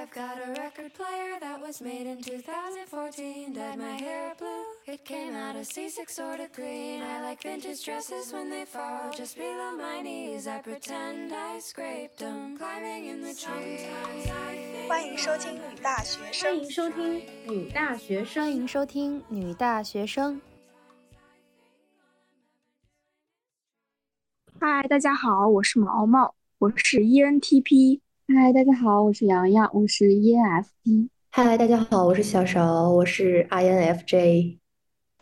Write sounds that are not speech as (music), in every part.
I've got a record player that was made in 2014. Dyed my hair blue. It came out a C6 sort of green. I like vintage dresses when they fall just below my knees. I pretend I scraped them climbing in the trees. 欢迎收听女大学生，欢迎收听女大学生，欢迎收听女大学生。嗨，大家好，我是毛毛，我是 ENTP。嗨，大家好，我是洋洋，我是 ENFP。嗨，大家好，我是小勺，我是 INFJ。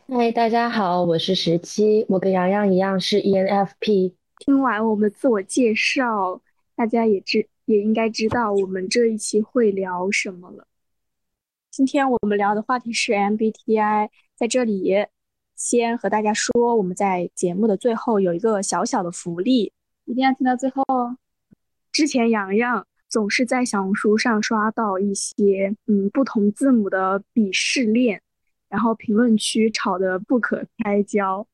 嗨，大家好，我是十七，我跟洋洋一样是 ENFP。听完我们的自我介绍，大家也知也应该知道我们这一期会聊什么了。今天我们聊的话题是 MBTI，在这里先和大家说，我们在节目的最后有一个小小的福利，一定要听到最后哦。之前洋洋。总是在小红书上刷到一些嗯不同字母的鄙视链，然后评论区吵得不可开交。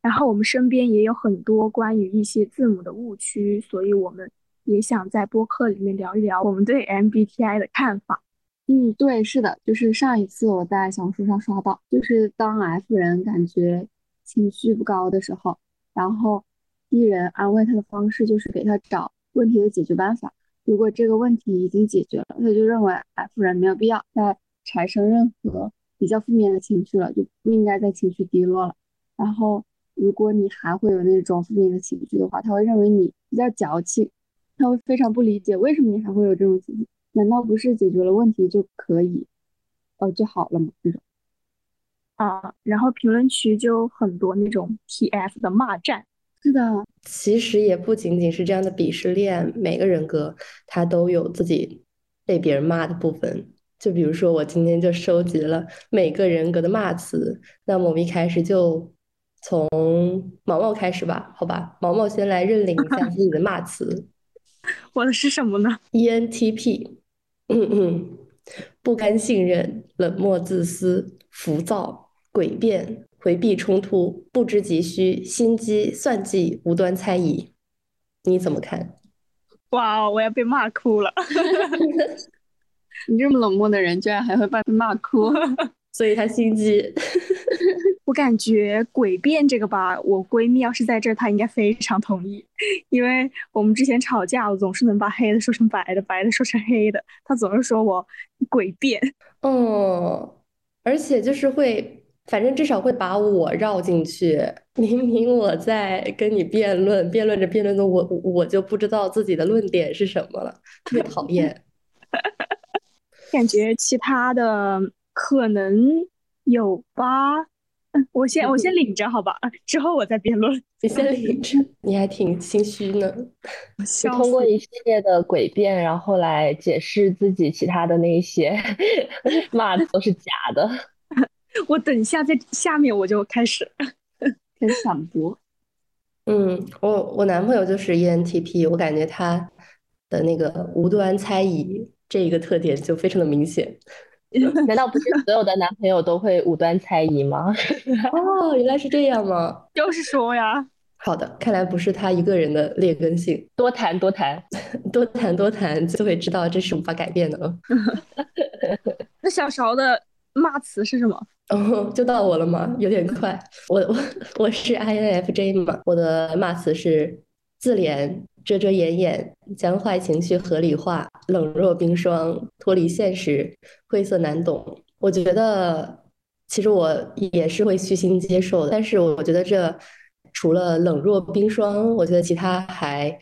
然后我们身边也有很多关于一些字母的误区，所以我们也想在播客里面聊一聊我们对 MBTI 的看法。嗯，对，是的，就是上一次我在小红书上刷到，就是当 F 人感觉情绪不高的时候，然后 E 人安慰他的方式就是给他找问题的解决办法。如果这个问题已经解决了，他就认为 F 人没有必要再产生任何比较负面的情绪了，就不应该再情绪低落了。然后，如果你还会有那种负面的情绪的话，他会认为你比较矫情，他会非常不理解为什么你还会有这种情绪？难道不是解决了问题就可以，呃，就好了吗？这种啊，然后评论区就很多那种 TF 的骂战。是的，其实也不仅仅是这样的鄙视链，每个人格他都有自己被别人骂的部分。就比如说，我今天就收集了每个人格的骂词。那么我们一开始就从毛毛开始吧，好吧？毛毛先来认领一下自己的骂词。(laughs) 我的是什么呢？ENTP，嗯嗯，不甘信任，冷漠自私，浮躁，诡辩。回避冲突，不知急需，心机算计，无端猜疑，你怎么看？(laughs) 哇，我要被骂哭了！(laughs) 你这么冷漠的人，居然还会被骂哭，(laughs) 所以他心机。我感觉诡辩这个吧，我闺蜜要是在这儿，她应该非常同意，因为我们之前吵架，我总是能把黑的说成白的，白的说成黑的，她总是说我诡辩。哦，而且就是会。反正至少会把我绕进去。明明我在跟你辩论，辩论着辩论着，我我就不知道自己的论点是什么了，特别讨厌。(laughs) 感觉其他的可能有吧。嗯，我先我先领着好吧，(laughs) 之后我再辩论。你先领着，你还挺心虚呢。你通过一系列的诡辩，然后来解释自己其他的那些 (laughs) 骂的都是假的。我等一下在下面我就开始 (laughs) 开始反驳。嗯，我我男朋友就是 ENTP，我感觉他的那个无端猜疑这一个特点就非常的明显。(laughs) 难道不是所有的男朋友都会无端猜疑吗？(laughs) 哦，原来是这样吗？就是说呀。好的，看来不是他一个人的劣根性。多谈多谈，多谈多谈，就会知道这是无法改变的了。那小勺的骂词是什么？哦，就到我了吗？有点快。我我我是 INFJ 嘛，我的骂词是自怜、遮遮掩掩、将坏情绪合理化、冷若冰霜、脱离现实、晦涩难懂。我觉得其实我也是会虚心接受的，但是我觉得这除了冷若冰霜，我觉得其他还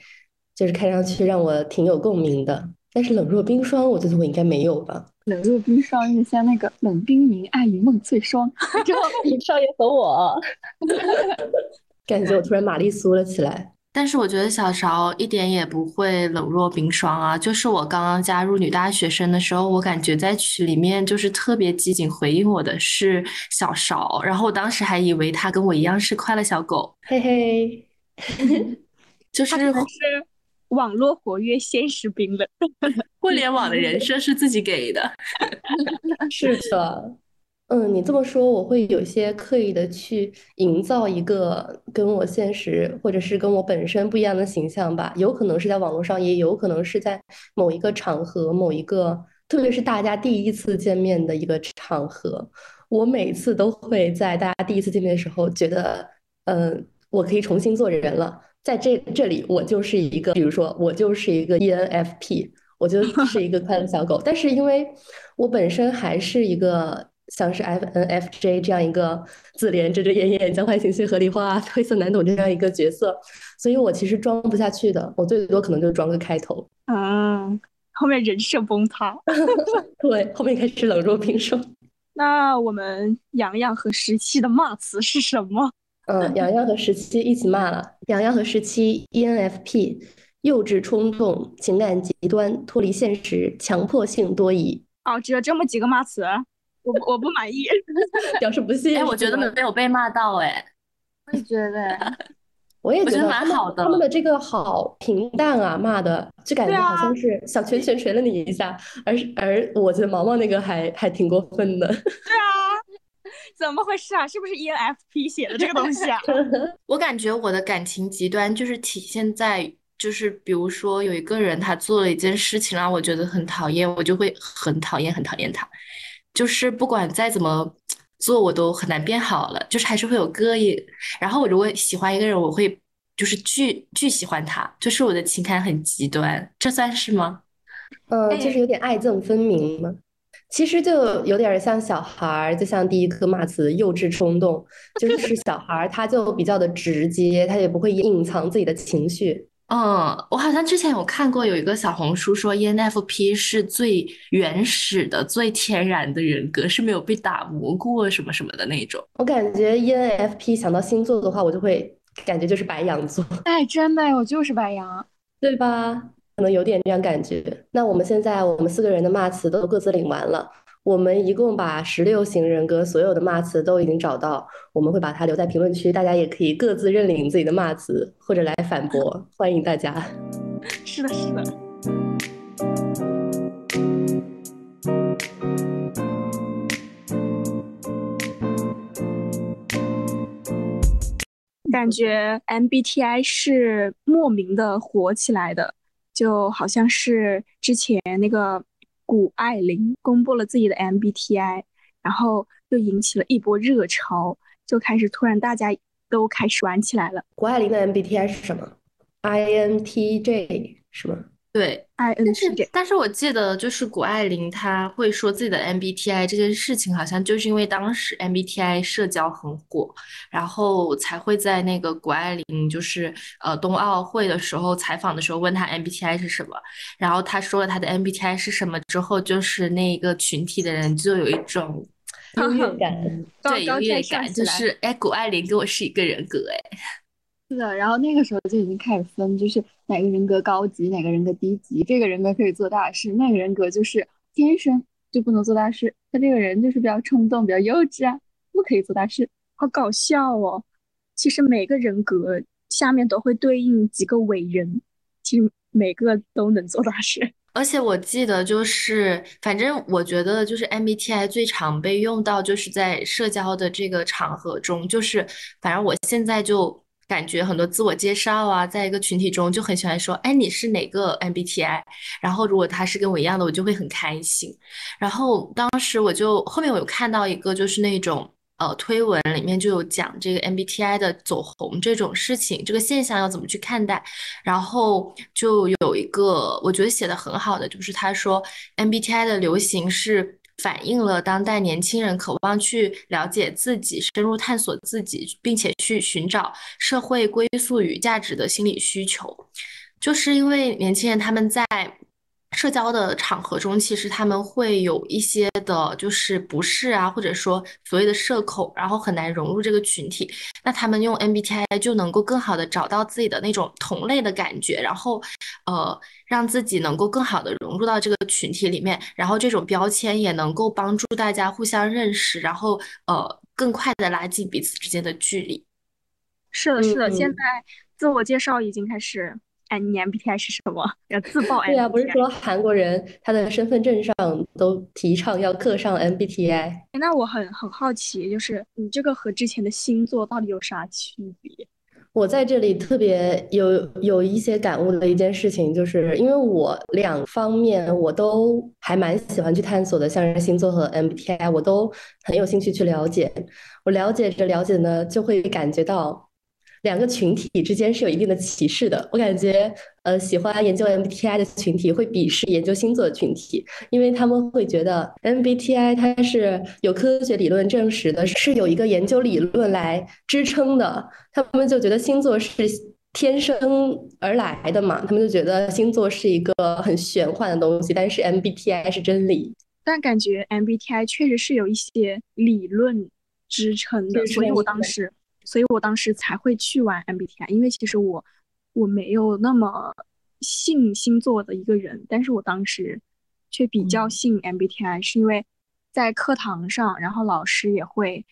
就是看上去让我挺有共鸣的。但是冷若冰霜，我觉得我应该没有吧。冷若冰霜，有点像那个冷冰凝，爱与梦最 (laughs) 霜。之后少爷和我，(laughs) 感觉我突然玛丽苏了起来。但是我觉得小勺一点也不会冷若冰霜啊。就是我刚刚加入女大学生的时候，我感觉在群里面就是特别机警回应我的是小勺，然后我当时还以为他跟我一样是快乐小狗，嘿嘿，(laughs) 就是。网络活跃，现实冰冷。(laughs) 互联网的人设是自己给的。(laughs) 是的，嗯，你这么说，我会有些刻意的去营造一个跟我现实或者是跟我本身不一样的形象吧。有可能是在网络上，也有可能是在某一个场合、某一个特别是大家第一次见面的一个场合，我每次都会在大家第一次见面的时候觉得，嗯，我可以重新做人了。在这这里，我就是一个，比如说，我就是一个 ENFP，我就 (laughs) 是一个快乐小狗。但是因为我本身还是一个像是 FNFJ 这样一个自怜、遮遮掩掩、将坏情绪合理化、(laughs) 晦涩难懂这样一个角色，所以我其实装不下去的。我最多可能就装个开头。嗯，后面人设崩塌。(laughs) 对，后面开始冷若冰霜。那我们洋洋和十七的骂词是什么？嗯，洋洋和十七一起骂了。洋洋和十七 ENFP，幼稚冲动，情感极端，脱离现实，强迫性多疑。哦，只有这么几个骂词，我我不满意，(laughs) 表示不信。哎，我觉得没有被骂到，哎，我也觉得，(laughs) 我也觉得蛮好的。他们的这个好平淡啊，骂的就感觉好像是小拳拳捶了你一下，而而我觉得毛毛那个还还挺过分的。对啊。怎么回事啊？是不是 ENFP 写的这个东西啊？(laughs) 我感觉我的感情极端就是体现在，就是比如说有一个人他做了一件事情让我觉得很讨厌，我就会很讨厌很讨厌他，就是不管再怎么做我都很难变好了，就是还是会有膈应。然后我如果喜欢一个人，我会就是巨巨喜欢他，就是我的情感很极端，这算是吗？呃，就是有点爱憎分明吗？其实就有点像小孩儿，就像第一个骂词“幼稚冲动”，就是 (laughs) 小孩儿他就比较的直接，他也不会隐藏自己的情绪。嗯，我好像之前有看过有一个小红书说 ENFP 是最原始的、最天然的人格，是没有被打磨过什么什么的那种。我感觉 ENFP 想到星座的话，我就会感觉就是白羊座。哎，真的，我就是白羊，对吧？可能有点这样感觉。那我们现在我们四个人的骂词都各自领完了，我们一共把十六型人格所有的骂词都已经找到，我们会把它留在评论区，大家也可以各自认领自己的骂词或者来反驳，(laughs) 欢迎大家。是的，是的。感觉 MBTI 是莫名的火起来的。就好像是之前那个谷爱凌公布了自己的 MBTI，然后就引起了一波热潮，就开始突然大家都开始玩起来了。谷爱凌的 MBTI 是什么？INTJ 是吗？对，I N T J。但是我记得就是谷爱凌她会说自己的 MBTI 这件事情，好像就是因为当时 MBTI 社交很火，然后才会在那个谷爱凌就是呃冬奥会的时候采访的时候问她 MBTI 是什么，然后她说了她的 MBTI 是什么之后，就是那个群体的人就有一种 (laughs) 优越感，对优越感，就是哎谷爱凌跟我是一个人格哎。是的，然后那个时候就已经开始分，就是哪个人格高级，哪个人格低级。这个人格可以做大事，那个人格就是天生就不能做大事。他这个人就是比较冲动，比较幼稚啊，不可以做大事。好搞笑哦！其实每个人格下面都会对应几个伟人，其实每个都能做大事。而且我记得就是，反正我觉得就是 MBTI 最常被用到就是在社交的这个场合中，就是反正我现在就。感觉很多自我介绍啊，在一个群体中就很喜欢说，哎，你是哪个 MBTI？然后如果他是跟我一样的，我就会很开心。然后当时我就后面我有看到一个就是那种呃推文里面就有讲这个 MBTI 的走红这种事情，这个现象要怎么去看待？然后就有一个我觉得写的很好的，就是他说 MBTI 的流行是。反映了当代年轻人渴望去了解自己、深入探索自己，并且去寻找社会归宿与价值的心理需求。就是因为年轻人他们在社交的场合中，其实他们会有一些的，就是不适啊，或者说所谓的社恐，然后很难融入这个群体。那他们用 MBTI 就能够更好的找到自己的那种同类的感觉，然后，呃。让自己能够更好的融入到这个群体里面，然后这种标签也能够帮助大家互相认识，然后呃更快的拉近彼此之间的距离。是的，是的，现在自我介绍已经开始。哎，你 MBTI 是什么？要自报。对呀，不是说韩国人他的身份证上都提倡要刻上 MBTI？那我很很好奇，就是你这个和之前的星座到底有啥区别？我在这里特别有有一些感悟的一件事情，就是因为我两方面我都还蛮喜欢去探索的，像是星座和 MBTI，我都很有兴趣去了解。我了解着了解呢，就会感觉到。两个群体之间是有一定的歧视的。我感觉，呃，喜欢研究 MBTI 的群体会鄙视研究星座的群体，因为他们会觉得 MBTI 它是有科学理论证实的，是有一个研究理论来支撑的。他们就觉得星座是天生而来的嘛，他们就觉得星座是一个很玄幻的东西，但是 MBTI 是真理。但感觉 MBTI 确实是有一些理论支撑的，所以我当时。所以我当时才会去玩 MBTI，因为其实我我没有那么信星座的一个人，但是我当时却比较信 MBTI，是因为在课堂上，然后老师也会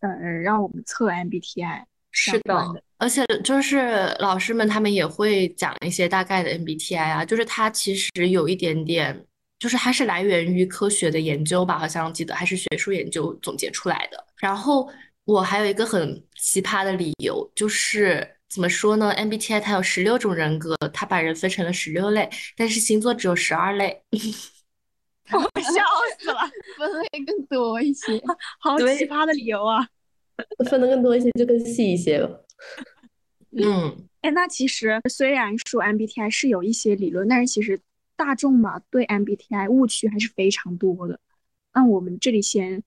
呃让我们测 MBTI。是的，而且就是老师们他们也会讲一些大概的 MBTI 啊，就是它其实有一点点，就是它是来源于科学的研究吧，好像记得还是学术研究总结出来的，然后。我还有一个很奇葩的理由，就是怎么说呢？MBTI 它有十六种人格，它把人分成了十六类，但是星座只有十二类。(laughs) 我笑死了，分类更多一些，好奇葩的理由啊！(laughs) 分的更多一些就更细一些了。嗯，哎，那其实虽然说 MBTI 是有一些理论，但是其实大众嘛对 MBTI 误区还是非常多的。那我们这里先。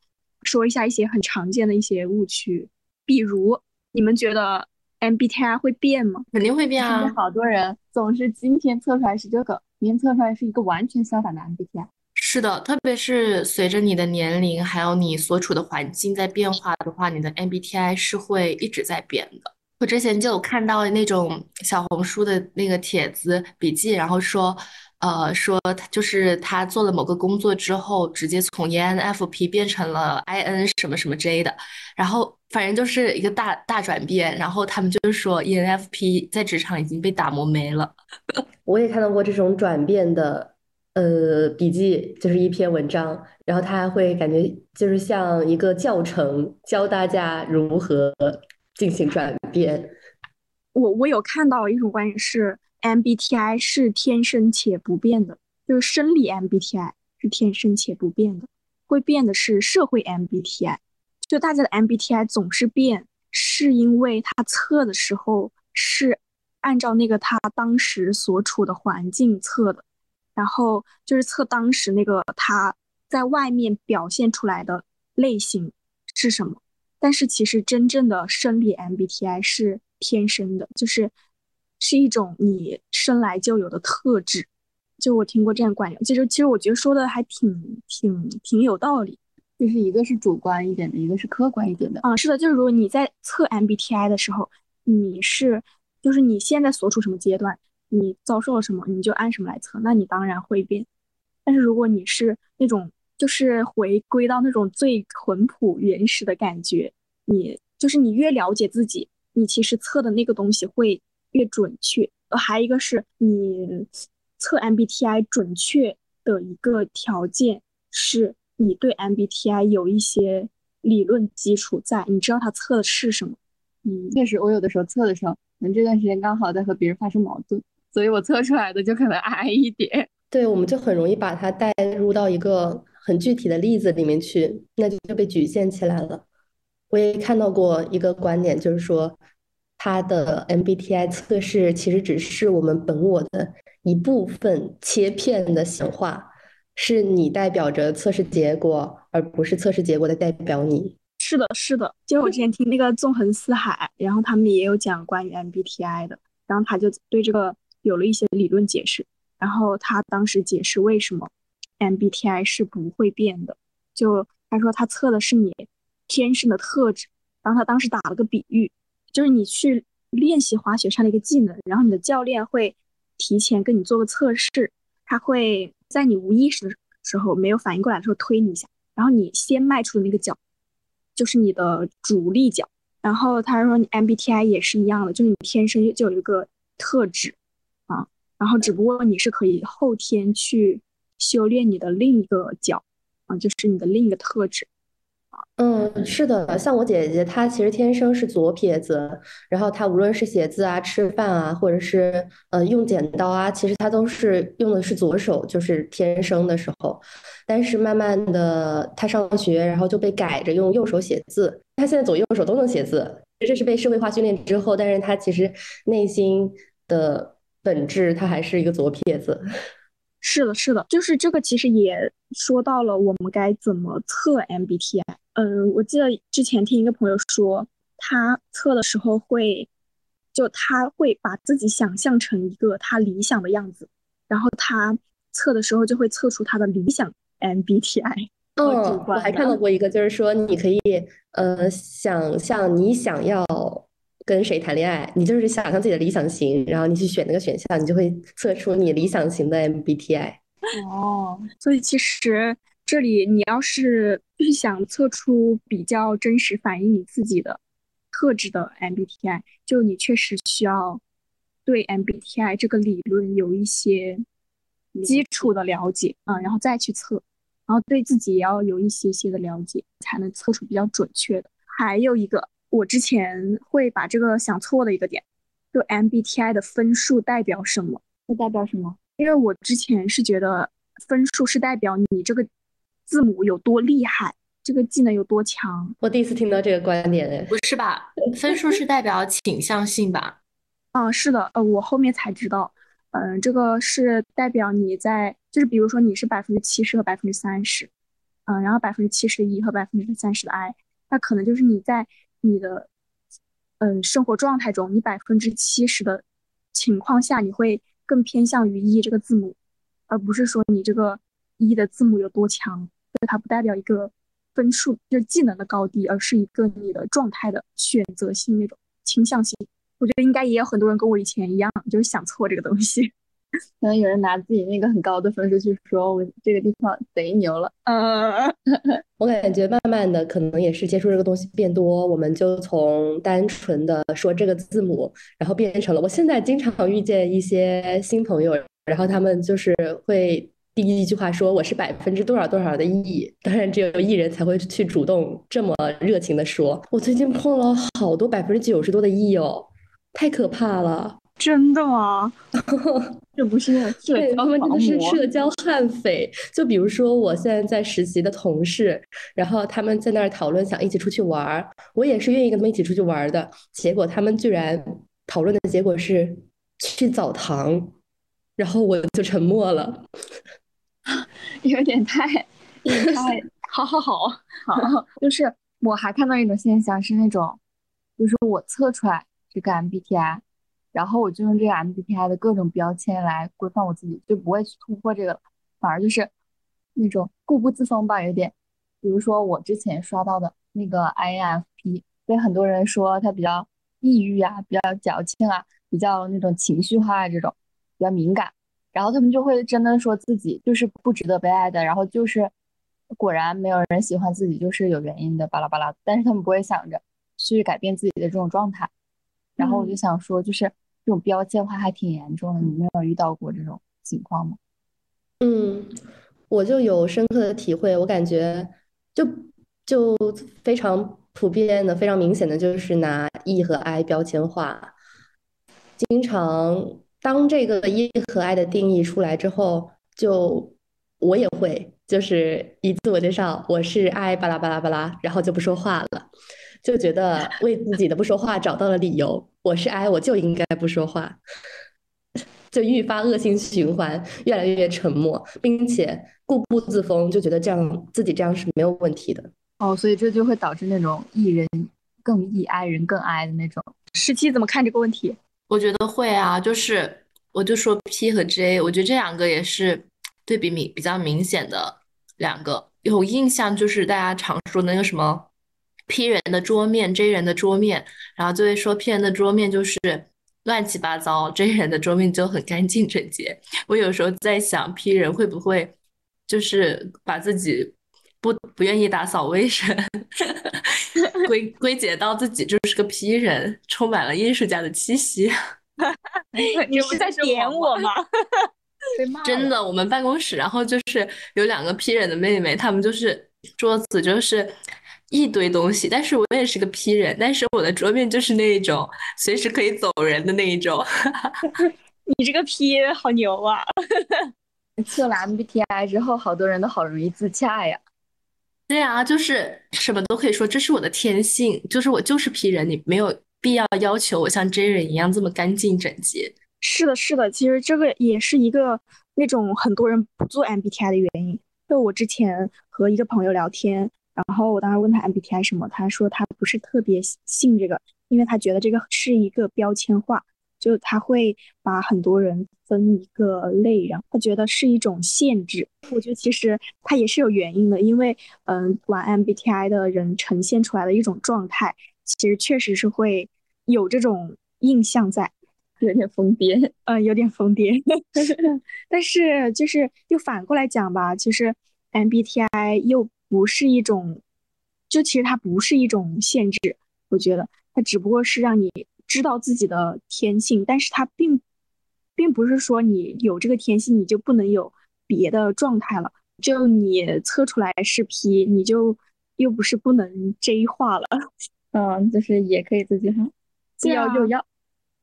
说一下一些很常见的一些误区，比如你们觉得 MBTI 会变吗？肯定会变啊！好多人总是今天测出来是这个，明天测出来是一个完全相反的 MBTI。是的，特别是随着你的年龄还有你所处的环境在变化的话，你的 MBTI 是会一直在变的。我之前就有看到那种小红书的那个帖子笔记，然后说。呃，说他就是他做了某个工作之后，直接从 ENFP 变成了 IN 什么什么 J 的，然后反正就是一个大大转变。然后他们就是说 ENFP 在职场已经被打磨没了。(laughs) 我也看到过这种转变的呃笔记，就是一篇文章，然后他还会感觉就是像一个教程，教大家如何进行转变。我我有看到一种观点是。MBTI 是天生且不变的，就是生理 MBTI 是天生且不变的，会变的是社会 MBTI。就大家的 MBTI 总是变，是因为他测的时候是按照那个他当时所处的环境测的，然后就是测当时那个他在外面表现出来的类型是什么。但是其实真正的生理 MBTI 是天生的，就是。是一种你生来就有的特质，就我听过这样观点，其实其实我觉得说的还挺挺挺有道理，就是一个是主观一点的，一个是客观一点的。啊，是的，就是如果你在测 MBTI 的时候，你是就是你现在所处什么阶段，你遭受了什么，你就按什么来测，那你当然会变。但是如果你是那种就是回归到那种最淳朴原始的感觉，你就是你越了解自己，你其实测的那个东西会。越准确，呃，还一个是你测 MBTI 准确的一个条件是你对 MBTI 有一些理论基础在，你知道它测的是什么。嗯，确实，我有的时候测的时候，可能这段时间刚好在和别人发生矛盾，所以我测出来的就可能矮一点。对，我们就很容易把它带入到一个很具体的例子里面去，那就被局限起来了。我也看到过一个观点，就是说。它的 MBTI 测试其实只是我们本我的一部分切片的显化，是你代表着测试结果，而不是测试结果的代表你。是的，是的。就我之前听那个纵横四海，然后他们也有讲关于 MBTI 的，然后他就对这个有了一些理论解释。然后他当时解释为什么 MBTI 是不会变的，就他说他测的是你天生的特质，然后他当时打了个比喻。就是你去练习滑雪上的一个技能，然后你的教练会提前跟你做个测试，他会在你无意识的时候没有反应过来的时候推你一下，然后你先迈出的那个脚就是你的主力脚。然后他说你 MBTI 也是一样的，就是你天生就有一个特质啊，然后只不过你是可以后天去修炼你的另一个脚啊，就是你的另一个特质。嗯，是的，像我姐姐，她其实天生是左撇子，然后她无论是写字啊、吃饭啊，或者是呃用剪刀啊，其实她都是用的是左手，就是天生的时候。但是慢慢的，她上学，然后就被改着用右手写字。她现在左右手都能写字，这是被社会化训练之后，但是她其实内心的本质，她还是一个左撇子。是的，是的，就是这个，其实也说到了我们该怎么测 MBTI。嗯，我记得之前听一个朋友说，他测的时候会，就他会把自己想象成一个他理想的样子，然后他测的时候就会测出他的理想 MBTI。(laughs) 嗯，我还看到过一个，就是说你可以呃想象你想要跟谁谈恋爱，你就是想象自己的理想型，然后你去选那个选项，你就会测出你理想型的 MBTI。哦，所以其实。这里你要是就是想测出比较真实反映你自己的特质的 MBTI，就你确实需要对 MBTI 这个理论有一些基础的了解啊，然后再去测，然后对自己也要有一些些的了解，才能测出比较准确的。还有一个，我之前会把这个想错的一个点，就 MBTI 的分数代表什么？它代表什么？因为我之前是觉得分数是代表你这个。字母有多厉害，这个技能有多强？我第一次听到这个观点哎，不是吧？分数是代表倾向性吧？(laughs) 啊，是的，呃，我后面才知道，嗯，这个是代表你在，就是比如说你是百分之七十和百分之三十，嗯，然后百分之七十的 E 和百分之三十的 I，那可能就是你在你的，嗯，生活状态中，你百分之七十的情况下，你会更偏向于 E 这个字母，而不是说你这个 E 的字母有多强。它不代表一个分数，就是技能的高低，而是一个你的状态的选择性那种倾向性。我觉得应该也有很多人跟我以前一样，就是想错这个东西。(laughs) 可能有人拿自己那个很高的分数去说，我这个地方贼牛了。嗯，(laughs) 我感觉慢慢的可能也是接触这个东西变多，我们就从单纯的说这个字母，然后变成了我现在经常遇见一些新朋友，然后他们就是会。第一句话说我是百分之多少多少的 E，当然只有 E 人才会去主动这么热情的说。我最近碰了好多百分之九十多的 E 哦，太可怕了！真的吗？(laughs) 这不是社交他们真的是社交悍匪。就比如说我现在在实习的同事，然后他们在那儿讨论想一起出去玩儿，我也是愿意跟他们一起出去玩的。结果他们居然讨论的结果是去澡堂，然后我就沉默了。(laughs) 有点太，太，好好好好，(laughs) 就是我还看到一种现象是那种，就是我测出来这个 MBTI，然后我就用这个 MBTI 的各种标签来规范我自己，就不会去突破这个，反而就是那种固步自封吧，有点。比如说我之前刷到的那个 INFP，被很多人说他比较抑郁啊，比较矫情啊，比较那种情绪化啊这种，比较敏感。然后他们就会真的说自己就是不值得被爱的，然后就是果然没有人喜欢自己，就是有原因的，巴拉巴拉。但是他们不会想着去改变自己的这种状态。然后我就想说，就是这种标签化还挺严重的，你没有遇到过这种情况吗？嗯，我就有深刻的体会，我感觉就就非常普遍的、非常明显的就是拿 E 和 I 标签化，经常。当这个 E 和 I 的定义出来之后，就我也会就是一自我介绍，我是 I 巴拉巴拉巴拉，然后就不说话了，就觉得为自己的不说话找到了理由。我是 I，我就应该不说话，就愈发恶性循环，越来越沉默，并且固步自封，就觉得这样自己这样是没有问题的。哦，所以这就会导致那种 E 人更 E，I 人更 I 的那种。十七怎么看这个问题？我觉得会啊，就是我就说 P 和 J，我觉得这两个也是对比明比较明显的两个。有印象就是大家常说的那个什么 P 人的桌面，J 人的桌面，然后就会说 P 人的桌面就是乱七八糟，J 人的桌面就很干净整洁。我有时候在想，P 人会不会就是把自己不不愿意打扫卫生？(laughs) 归归结到自己就是个 P 人，充满了艺术家的气息。(laughs) 你是在点我吗？(laughs) 真的，我们办公室，然后就是有两个 P 人的妹妹，她们就是桌子就是一堆东西，但是我也是个 P 人，但是我的桌面就是那一种随时可以走人的那一种。(laughs) 你这个 P 好牛啊！测了 MBTI 之后，好多人都好容易自洽呀。对啊，就是什么都可以说，这是我的天性，就是我就是 P 人，你没有必要要求我像真人一样这么干净整洁。是的，是的，其实这个也是一个那种很多人不做 MBTI 的原因。就我之前和一个朋友聊天，然后我当时问他 MBTI 什么，他说他不是特别信这个，因为他觉得这个是一个标签化。就他会把很多人分一个类，然后他觉得是一种限制。我觉得其实他也是有原因的，因为嗯，玩 MBTI 的人呈现出来的一种状态，其实确实是会有这种印象在，(laughs) 有点疯癫，嗯，有点疯癫。但是就是又反过来讲吧，其实 MBTI 又不是一种，就其实它不是一种限制，我觉得它只不过是让你。知道自己的天性，但是它并并不是说你有这个天性，你就不能有别的状态了。就你测出来是 P，你就又不是不能 J 化了。(laughs) 嗯，就是也可以自己哈，既要又要。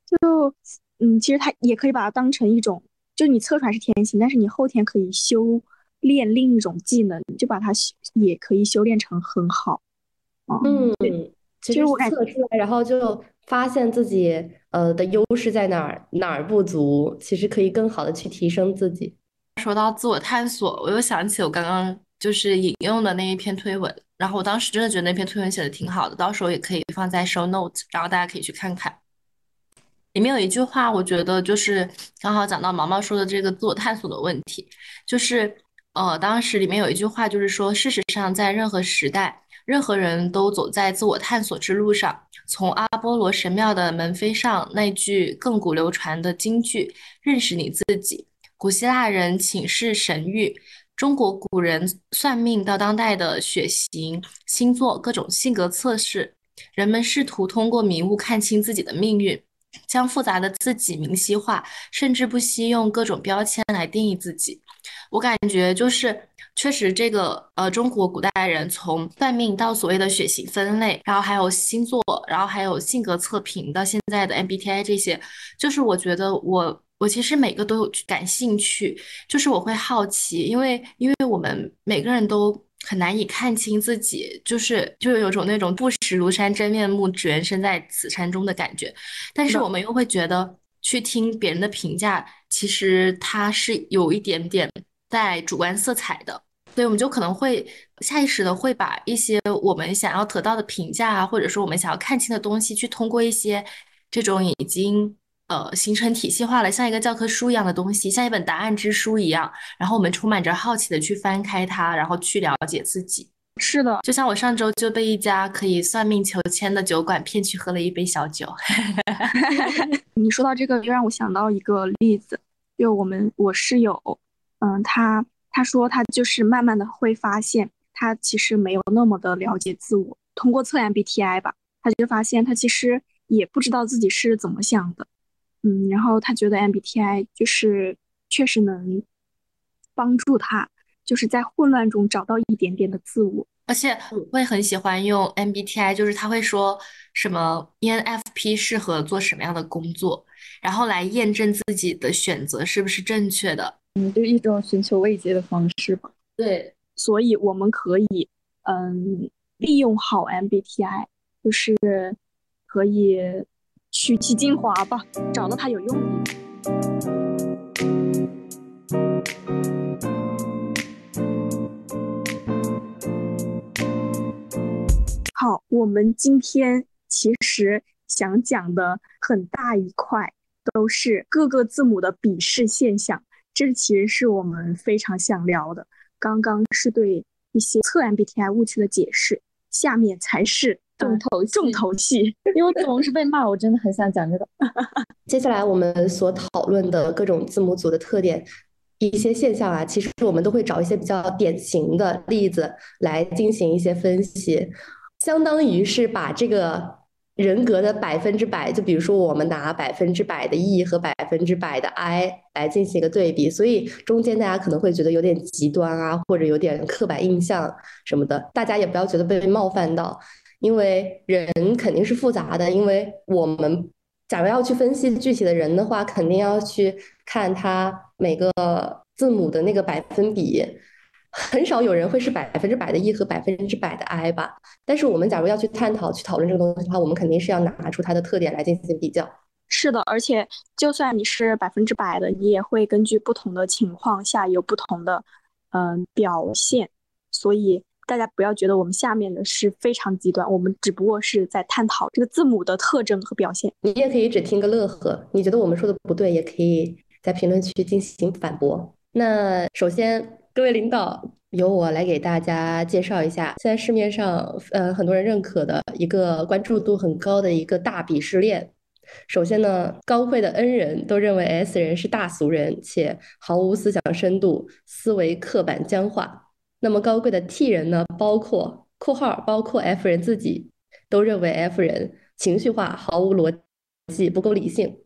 就嗯，其实它也可以把它当成一种，就你测出来是天性，但是你后天可以修炼另一种技能，就把它也可以修炼成很好。嗯，其实我测出来，然后就。发现自己呃的优势在哪儿，哪儿不足，其实可以更好的去提升自己。说到自我探索，我又想起我刚刚就是引用的那一篇推文，然后我当时真的觉得那篇推文写的挺好的，到时候也可以放在 show note，然后大家可以去看看。里面有一句话，我觉得就是刚好讲到毛毛说的这个自我探索的问题，就是呃，当时里面有一句话，就是说，事实上在任何时代。任何人都走在自我探索之路上。从阿波罗神庙的门扉上那句亘古流传的金句“认识你自己”，古希腊人请示神谕，中国古人算命，到当代的血型、星座、各种性格测试，人们试图通过迷雾看清自己的命运，将复杂的自己明晰化，甚至不惜用各种标签来定义自己。我感觉就是。确实，这个呃，中国古代人从算命到所谓的血型分类，然后还有星座，然后还有性格测评，到现在的 MBTI 这些，就是我觉得我我其实每个都有感兴趣，就是我会好奇，因为因为我们每个人都很难以看清自己，就是就有种那种不识庐山真面目，只缘身在此山中的感觉，但是我们又会觉得去听别人的评价，其实它是有一点点。带主观色彩的，所以我们就可能会下意识的会把一些我们想要得到的评价啊，或者说我们想要看清的东西，去通过一些这种已经呃形成体系化了，像一个教科书一样的东西，像一本答案之书一样，然后我们充满着好奇的去翻开它，然后去了解自己。是的，就像我上周就被一家可以算命求签的酒馆骗去喝了一杯小酒。(laughs) 你说到这个，又让我想到一个例子，就我们我室友。嗯，他他说他就是慢慢的会发现，他其实没有那么的了解自我。通过测 MBTI 吧，他就发现他其实也不知道自己是怎么想的。嗯，然后他觉得 MBTI 就是确实能帮助他，就是在混乱中找到一点点的自我。而且我会很喜欢用 MBTI，就是他会说什么 ENFP 适合做什么样的工作，然后来验证自己的选择是不是正确的。嗯，就一种寻求慰藉的方式吧。对，所以我们可以，嗯，利用好 MBTI，就是可以取其精华吧，找到它有用的地方。好，我们今天其实想讲的很大一块，都是各个字母的鄙视现象。这其实是我们非常想聊的。刚刚是对一些测 MBTI 误区的解释，下面才是重头重头戏。因为总是被骂，我真的很想讲这个。(laughs) 接下来我们所讨论的各种字母组的特点、一些现象啊，其实我们都会找一些比较典型的例子来进行一些分析，相当于是把这个人格的百分之百，就比如说我们拿百分之百的 E 和百分之百的 I 来进行一个对比，所以中间大家可能会觉得有点极端啊，或者有点刻板印象什么的，大家也不要觉得被冒犯到，因为人肯定是复杂的，因为我们假如要去分析具体的人的话，肯定要去看他每个字母的那个百分比。很少有人会是百分之百的 E 和百分之百的 I 吧？但是我们假如要去探讨、去讨论这个东西的话，我们肯定是要拿出它的特点来进行比较。是的，而且就算你是百分之百的，你也会根据不同的情况下有不同的嗯表现。所以大家不要觉得我们下面的是非常极端，我们只不过是在探讨这个字母的特征和表现。你也可以只听个乐呵，你觉得我们说的不对，也可以在评论区进行反驳。那首先。各位领导，由我来给大家介绍一下，现在市面上呃很多人认可的一个关注度很高的一个大鄙视链。首先呢，高贵的 N 人都认为 S 人是大俗人，且毫无思想深度，思维刻板僵化。那么高贵的 T 人呢，包括括号包括 F 人自己，都认为 F 人情绪化，毫无逻辑，不够理性。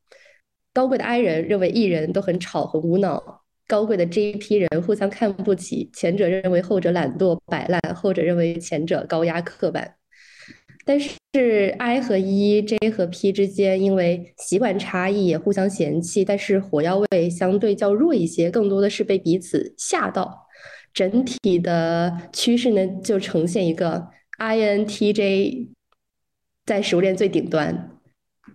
高贵的 I 人认为 E 人都很吵，很无脑。高贵的这一批人互相看不起，前者认为后者懒惰摆烂，后者认为前者高压刻板。但是 I 和 E、J 和 P 之间因为习惯差异也互相嫌弃，但是火药味相对较弱一些，更多的是被彼此吓到。整体的趋势呢，就呈现一个 INTJ 在食物链最顶端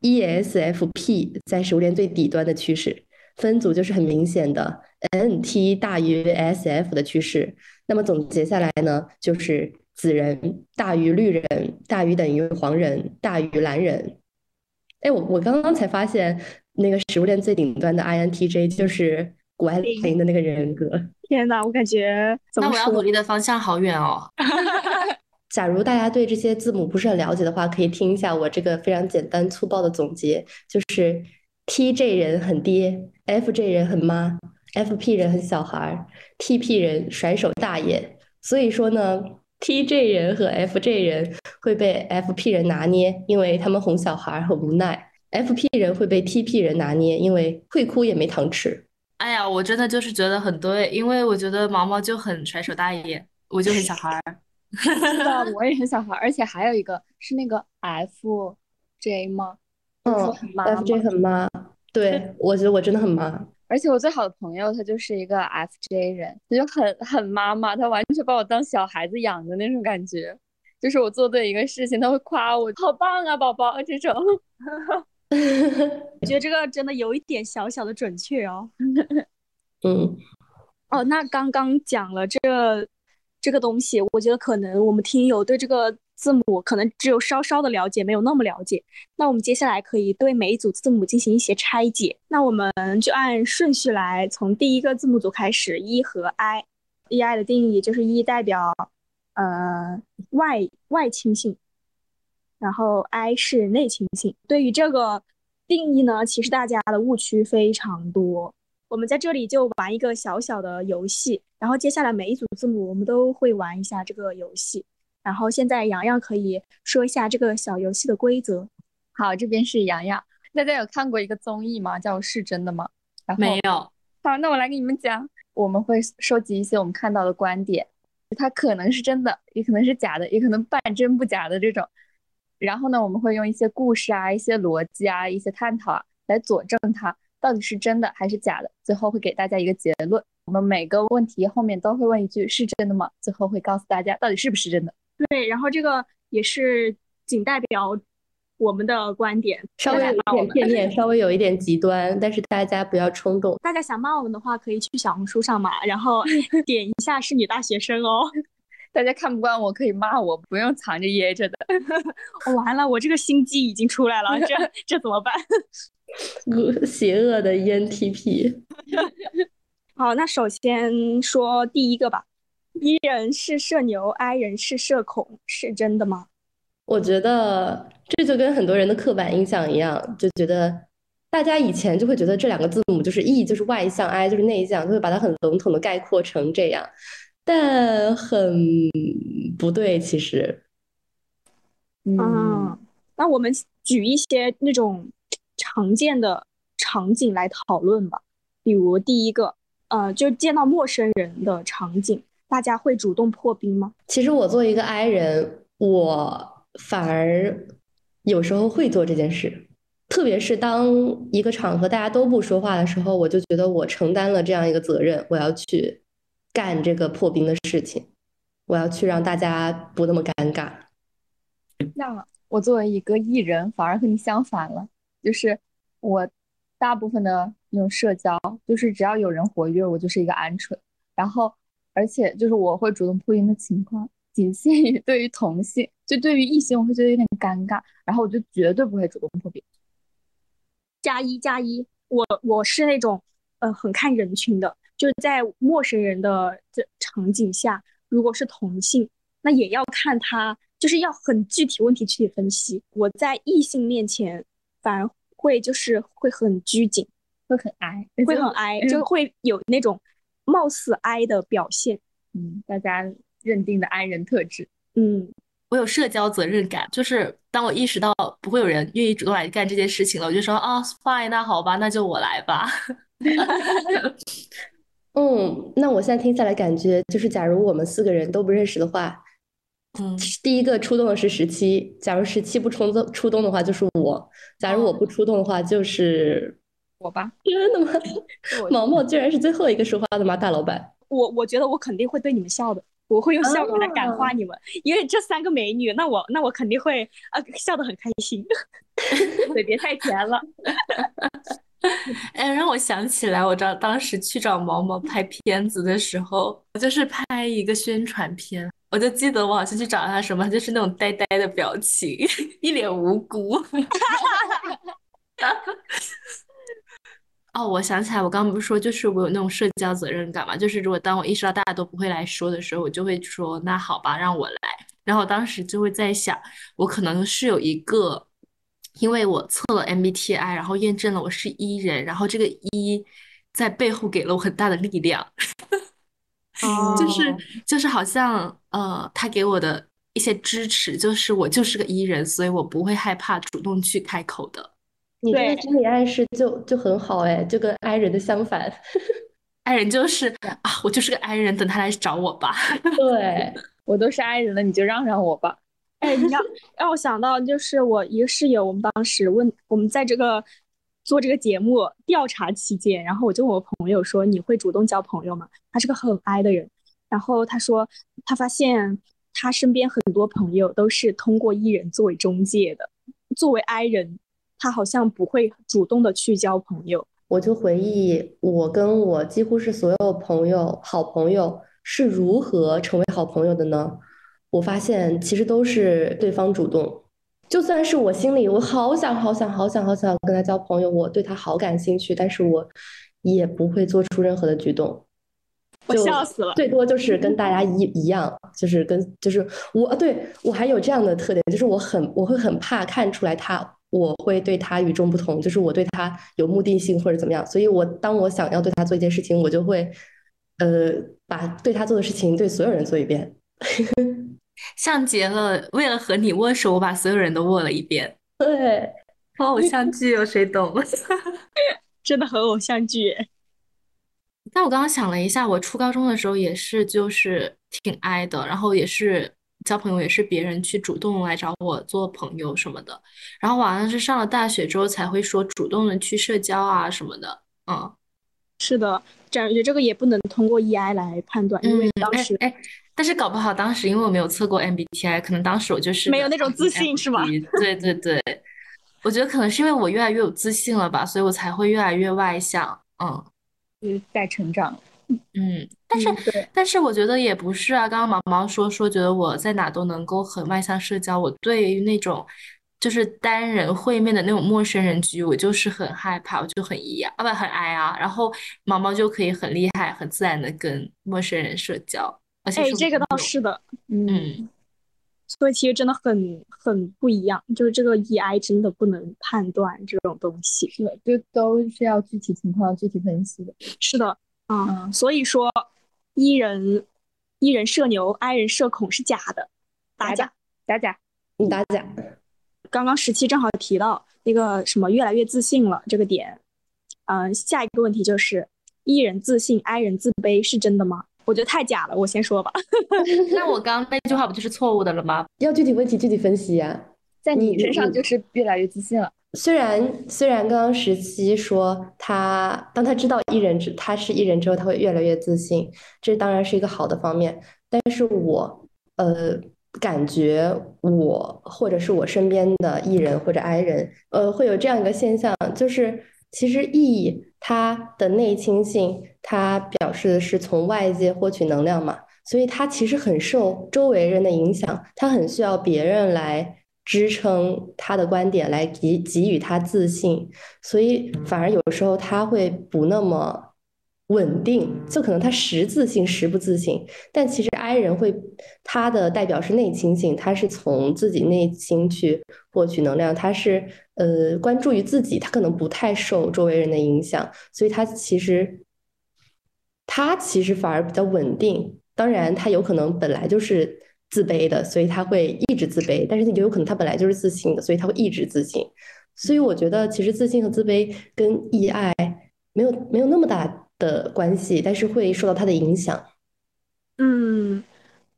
，ESFP 在食物链最底端的趋势。分组就是很明显的。N T 大于 S F 的趋势，那么总结下来呢，就是紫人大于绿人，大于等于黄人，大于蓝人。哎，我我刚刚才发现，那个食物链最顶端的 I N T J 就是谷爱凌的那个人格。(laughs) 天哪，我感觉那我要努力的方向好远哦。(laughs) 假如大家对这些字母不是很了解的话，可以听一下我这个非常简单粗暴的总结，就是 T J 人很爹，F J 人很妈。FP 人很小孩，TP 人甩手大爷，所以说呢，TJ 人和 FJ 人会被 FP 人拿捏，因为他们哄小孩很无奈；FP 人会被 TP 人拿捏，因为会哭也没糖吃。哎呀，我真的就是觉得很对，因为我觉得毛毛就很甩手大爷，我就很小孩。(laughs) 是的，(laughs) 我也很小孩儿，而且还有一个是那个 FJ 吗？嗯，FJ 很妈，对 (laughs) 我觉得我真的很妈。而且我最好的朋友他就是一个 FJ 人，他就很很妈妈，他完全把我当小孩子养的那种感觉。就是我做对一个事情，他会夸我，好棒啊，宝宝这种。(laughs) 我觉得这个真的有一点小小的准确哦。(laughs) 嗯，哦，那刚刚讲了这个这个东西，我觉得可能我们听友对这个。字母可能只有稍稍的了解，没有那么了解。那我们接下来可以对每一组字母进行一些拆解。那我们就按顺序来，从第一个字母组开始，E 和 I。E I 的定义就是 E 代表呃外外倾性，然后 I 是内倾性。对于这个定义呢，其实大家的误区非常多。我们在这里就玩一个小小的游戏，然后接下来每一组字母我们都会玩一下这个游戏。然后现在洋洋可以说一下这个小游戏的规则。好，这边是洋洋。大家有看过一个综艺吗？叫《是真的吗》？没有。好，那我来给你们讲。我们会收集一些我们看到的观点，它可能是真的，也可能是假的，也可能半真不假的这种。然后呢，我们会用一些故事啊、一些逻辑啊、一些探讨啊来佐证它到底是真的还是假的。最后会给大家一个结论。我们每个问题后面都会问一句“是真的吗”？最后会告诉大家到底是不是真的。对，然后这个也是仅代表我们的观点，稍微有点片面，稍微有一点极端，但是大家不要冲动。大家想骂我们的话，可以去小红书上骂，然后 (laughs) 点一下是女大学生哦。(laughs) 大家看不惯我可以骂我，不用藏着掖着的。(laughs) 完了，我这个心机已经出来了，这这怎么办？邪恶的 ENTP。好，那首先说第一个吧。E 人是社牛，I 人是社恐，是真的吗？我觉得这就跟很多人的刻板印象一样，就觉得大家以前就会觉得这两个字母就是 E 就是外向，I 就是内向，就会把它很笼统的概括成这样，但很不对，其实。嗯，那我们举一些那种常见的场景来讨论吧，比如第一个，呃，就见到陌生人的场景，大家会主动破冰吗？其实我作为一个 I 人，我反而有时候会做这件事，特别是当一个场合大家都不说话的时候，我就觉得我承担了这样一个责任，我要去干这个破冰的事情，我要去让大家不那么尴尬。那我作为一个艺人，反而和你相反了，就是我大部分的那种社交，就是只要有人活跃，我就是一个鹌鹑。然后，而且就是我会主动破音的情况，仅限于对于同性，就对于异性，我会觉得有点尴尬，然后我就绝对不会主动破冰。加一加一，我我是那种呃很看人群的，就是在陌生人的这场景下，如果是同性，那也要看他。就是要很具体问题具体分析。我在异性面前反而会就是会很拘谨，会很挨，会很挨，就会有那种貌似哀的表现。嗯，大家认定的哀人特质。嗯，我有社交责任感，就是当我意识到不会有人愿意主动来干这件事情了，我就说啊，fine，那好吧，那就我来吧。(laughs) 嗯，那我现在听下来感觉就是，假如我们四个人都不认识的话。嗯，第一个出动的是十七。假如十七不冲动出动的话，就是我。假如我不出动的话，就是我吧？真的吗？毛毛居然是最后一个说话的吗？大老板，我我觉得我肯定会对你们笑的，我会用笑容来感化你们，因为这三个美女，那我那我肯定会啊笑得很开心，(laughs) 嘴别太甜了。(laughs) 哎，让我想起来，我找当时去找毛毛拍片子的时候，我就是拍一个宣传片。我就记得我好像去找他什么，就是那种呆呆的表情，(laughs) 一脸无辜。哦，我想起来，我刚刚不是说，就是我有那种社交责任感嘛，就是如果当我意识到大家都不会来说的时候，我就会说那好吧，让我来。然后当时就会在想，我可能是有一个，因为我测了 MBTI，然后验证了我是 E 人，然后这个 E 在背后给了我很大的力量。(laughs) 就是就是好像呃，他给我的一些支持，就是我就是个 E 人，所以我不会害怕主动去开口的。你这个心理暗示就就很好哎，就跟 I 人的相反。(laughs) I 人就是啊，我就是个 I 人，等他来找我吧。(laughs) 对我都是 I 人了，你就让让我吧。哎，你让让我想到就是我一个室友，我们当时问我们在这个。做这个节目调查期间，然后我就问我朋友说：“你会主动交朋友吗？”他是个很 I 的人，然后他说他发现他身边很多朋友都是通过 E 人作为中介的。作为 I 人，他好像不会主动的去交朋友。我就回忆我跟我几乎是所有朋友好朋友是如何成为好朋友的呢？我发现其实都是对方主动。就算是我心里我好想好想好想好想跟他交朋友，我对他好感兴趣，但是我也不会做出任何的举动。我笑死了，最多就是跟大家一 (laughs) 一样，就是跟就是我对我还有这样的特点，就是我很我会很怕看出来他我会对他与众不同，就是我对他有目的性或者怎么样，所以我当我想要对他做一件事情，我就会呃把对他做的事情对所有人做一遍。(laughs) 像极了，为了和你握手，我把所有人都握了一遍。对，好偶像剧哦，谁懂？(laughs) 真的很偶像剧。但我刚刚想了一下，我初高中的时候也是，就是挺哀的，然后也是交朋友，也是别人去主动来找我做朋友什么的。然后好像是上了大学之后才会说主动的去社交啊什么的。嗯，是的，感觉这个也不能通过 EI 来判断，因为当时哎。但是搞不好当时因为我没有测过 MBTI，可能当时我就是没有那种自信，是吗？对对对，我觉得可能是因为我越来越有自信了吧，所以我才会越来越外向。嗯，嗯，在成长。嗯，但是但是我觉得也不是啊。刚刚毛毛说说觉得我在哪都能够很外向社交，我对于那种就是单人会面的那种陌生人局，我就是很害怕，我就很一啊，不很矮啊。然后毛毛就可以很厉害、很自然的跟陌生人社交。哎，这个倒是的，嗯，所以其实真的很很不一样，就是这个 E I 真的不能判断这种东西，是的，就都是要具体情况具体分析的，是的，嗯，所以说，E 人 E 人社牛，I 人社恐是假的，打假，打假，你打假，刚刚十七正好提到那个什么越来越自信了这个点，嗯，下一个问题就是 E 人自信，I 人自卑是真的吗？我觉得太假了，我先说吧。(laughs) 那我刚刚那句话不就是错误的了吗？要具体问题具体分析呀。在你身上就是越来越自信了。虽然虽然刚刚十七说他当他知道艺人之他是艺人之后，他会越来越自信，这当然是一个好的方面。但是我呃感觉我或者是我身边的艺人或者 I 人，呃会有这样一个现象，就是其实 E 他的内倾性，他表示的是从外界获取能量嘛，所以他其实很受周围人的影响，他很需要别人来。支撑他的观点来给给予他自信，所以反而有时候他会不那么稳定，就可能他时自信时不自信。但其实 I 人会，他的代表是内倾性，他是从自己内心去获取能量，他是呃关注于自己，他可能不太受周围人的影响，所以他其实他其实反而比较稳定。当然，他有可能本来就是。自卑的，所以他会一直自卑，但是也有可能他本来就是自信的，所以他会一直自信。所以我觉得其实自信和自卑跟意爱没有没有那么大的关系，但是会受到他的影响。嗯，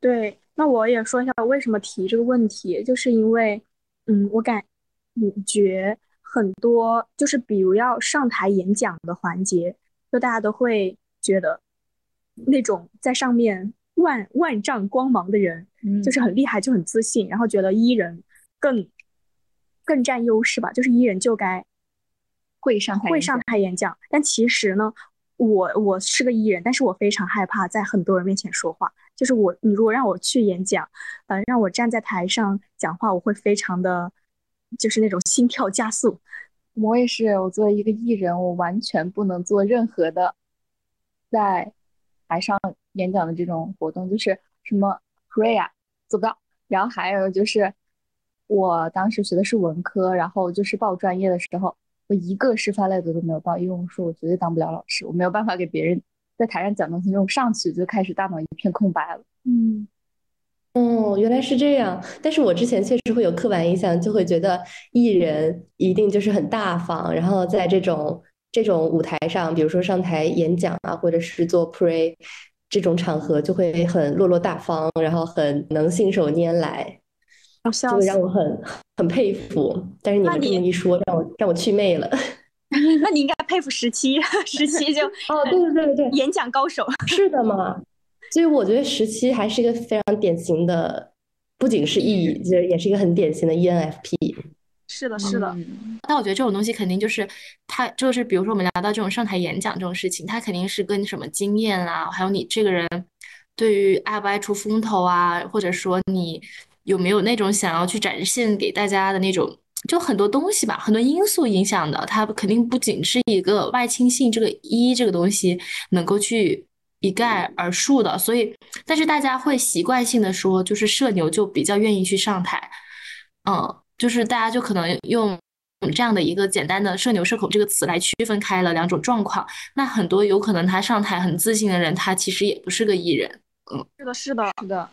对。那我也说一下我为什么提这个问题，就是因为，嗯，我感觉很多就是比如要上台演讲的环节，就大家都会觉得那种在上面万万丈光芒的人。就是很厉害，就很自信，然后觉得伊人更更占优势吧，就是伊人就该会上会上台演讲。但其实呢，我我是个伊人，但是我非常害怕在很多人面前说话。就是我，你如果让我去演讲，呃，让我站在台上讲话，我会非常的，就是那种心跳加速。我也是，我作为一个艺人，我完全不能做任何的在台上演讲的这种活动，就是什么。pray 啊，做不到。然后还有就是，我当时学的是文科，然后就是报专业的时候，我一个示范类的都没有报，因为我说我绝对当不了老师，我没有办法给别人在台上讲东西，那种上去就开始大脑一片空白了。嗯，哦，原来是这样。但是我之前确实会有刻板印象，就会觉得艺人一定就是很大方，然后在这种这种舞台上，比如说上台演讲啊，或者是做 pray。这种场合就会很落落大方，然后很能信手拈来，就会让我很很佩服。但是你们这么一说，让我让我去魅了。(laughs) 那你应该佩服十七，(laughs) 十七就哦，对对对对，演讲高手是的嘛。所以我觉得十七还是一个非常典型的，不仅是 E，就是也是一个很典型的 ENFP。是的，是的，但我觉得这种东西肯定就是他，就是比如说我们聊到这种上台演讲这种事情，他肯定是跟什么经验啊，还有你这个人对于爱不爱出风头啊，或者说你有没有那种想要去展现给大家的那种，就很多东西吧，很多因素影响的。他肯定不仅是一个外倾性这个一这个东西能够去一概而述的。所以，但是大家会习惯性的说，就是社牛就比较愿意去上台，嗯。就是大家就可能用这样的一个简单的“社牛社恐”这个词来区分开了两种状况。那很多有可能他上台很自信的人，他其实也不是个艺人。嗯，是的，是的，是的。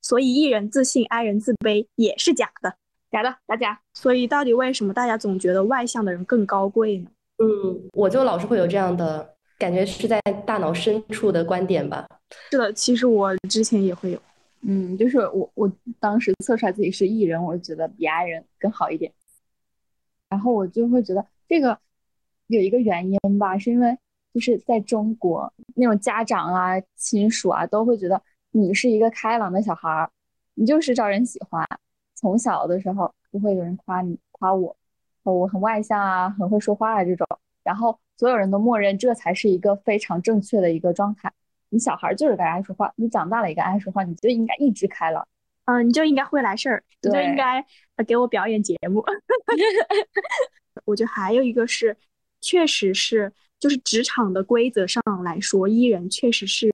所以艺人自信，I 人自卑也是假的，假的，假假。所以到底为什么大家总觉得外向的人更高贵呢？嗯，我就老是会有这样的感觉，是在大脑深处的观点吧。是的，其实我之前也会有。嗯，就是我我当时测出来自己是艺人，我就觉得比 I 人更好一点。然后我就会觉得这个有一个原因吧，是因为就是在中国那种家长啊、亲属啊都会觉得你是一个开朗的小孩儿，你就是招人喜欢。从小的时候不会有人夸你夸我，我很外向啊，很会说话啊这种，然后所有人都默认这才是一个非常正确的一个状态。你小孩就是该爱说话，你长大了也该爱说话，你就应该一直开朗，嗯，你就应该会来事儿，你就应该给我表演节目。(laughs) 我觉得还有一个是，确实是，就是职场的规则上来说艺人确实是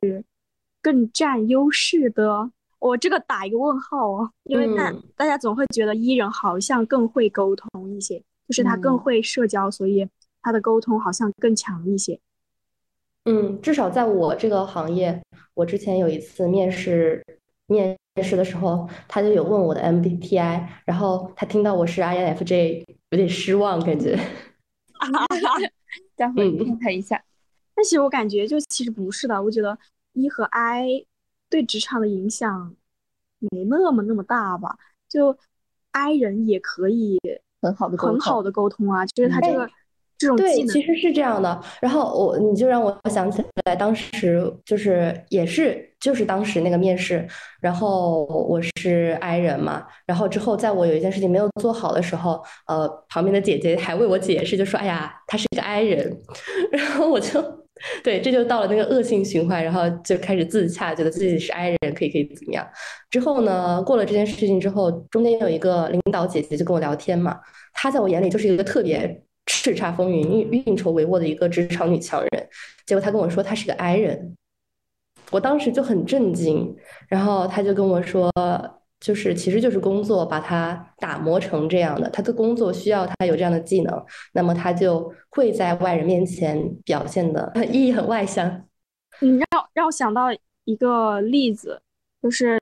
更占优势的。我这个打一个问号哦，因为大大家总会觉得艺人好像更会沟通一些，就是他更会社交，所以他的沟通好像更强一些。嗯，至少在我这个行业，我之前有一次面试面试的时候，他就有问我的 MBTI，然后他听到我是 INFJ，有点失望，感觉。(laughs) 待会看他一下。但其实我感觉就其实不是的，我觉得 E 和 I 对职场的影响没那么那么大吧。就 I 人也可以很好的很好的沟通啊，就是他这个。这种对，其实是这样的。然后我，你就让我想起来，当时就是也是就是当时那个面试，然后我是 I 人嘛，然后之后在我有一件事情没有做好的时候，呃，旁边的姐姐还为我解释，就说：“哎呀，他是个 I 人。”然后我就对，这就到了那个恶性循环，然后就开始自洽，觉得自己是 I 人，可以可以怎么样？之后呢，过了这件事情之后，中间有一个领导姐姐就跟我聊天嘛，她在我眼里就是一个特别。叱咤风云、运运筹帷幄的一个职场女强人，结果她跟我说她是个 I 人，我当时就很震惊。然后她就跟我说，就是其实就是工作把她打磨成这样的，她的工作需要她有这样的技能，那么她就会在外人面前表现的很意义很外向。(laughs) 你让让我想到一个例子，就是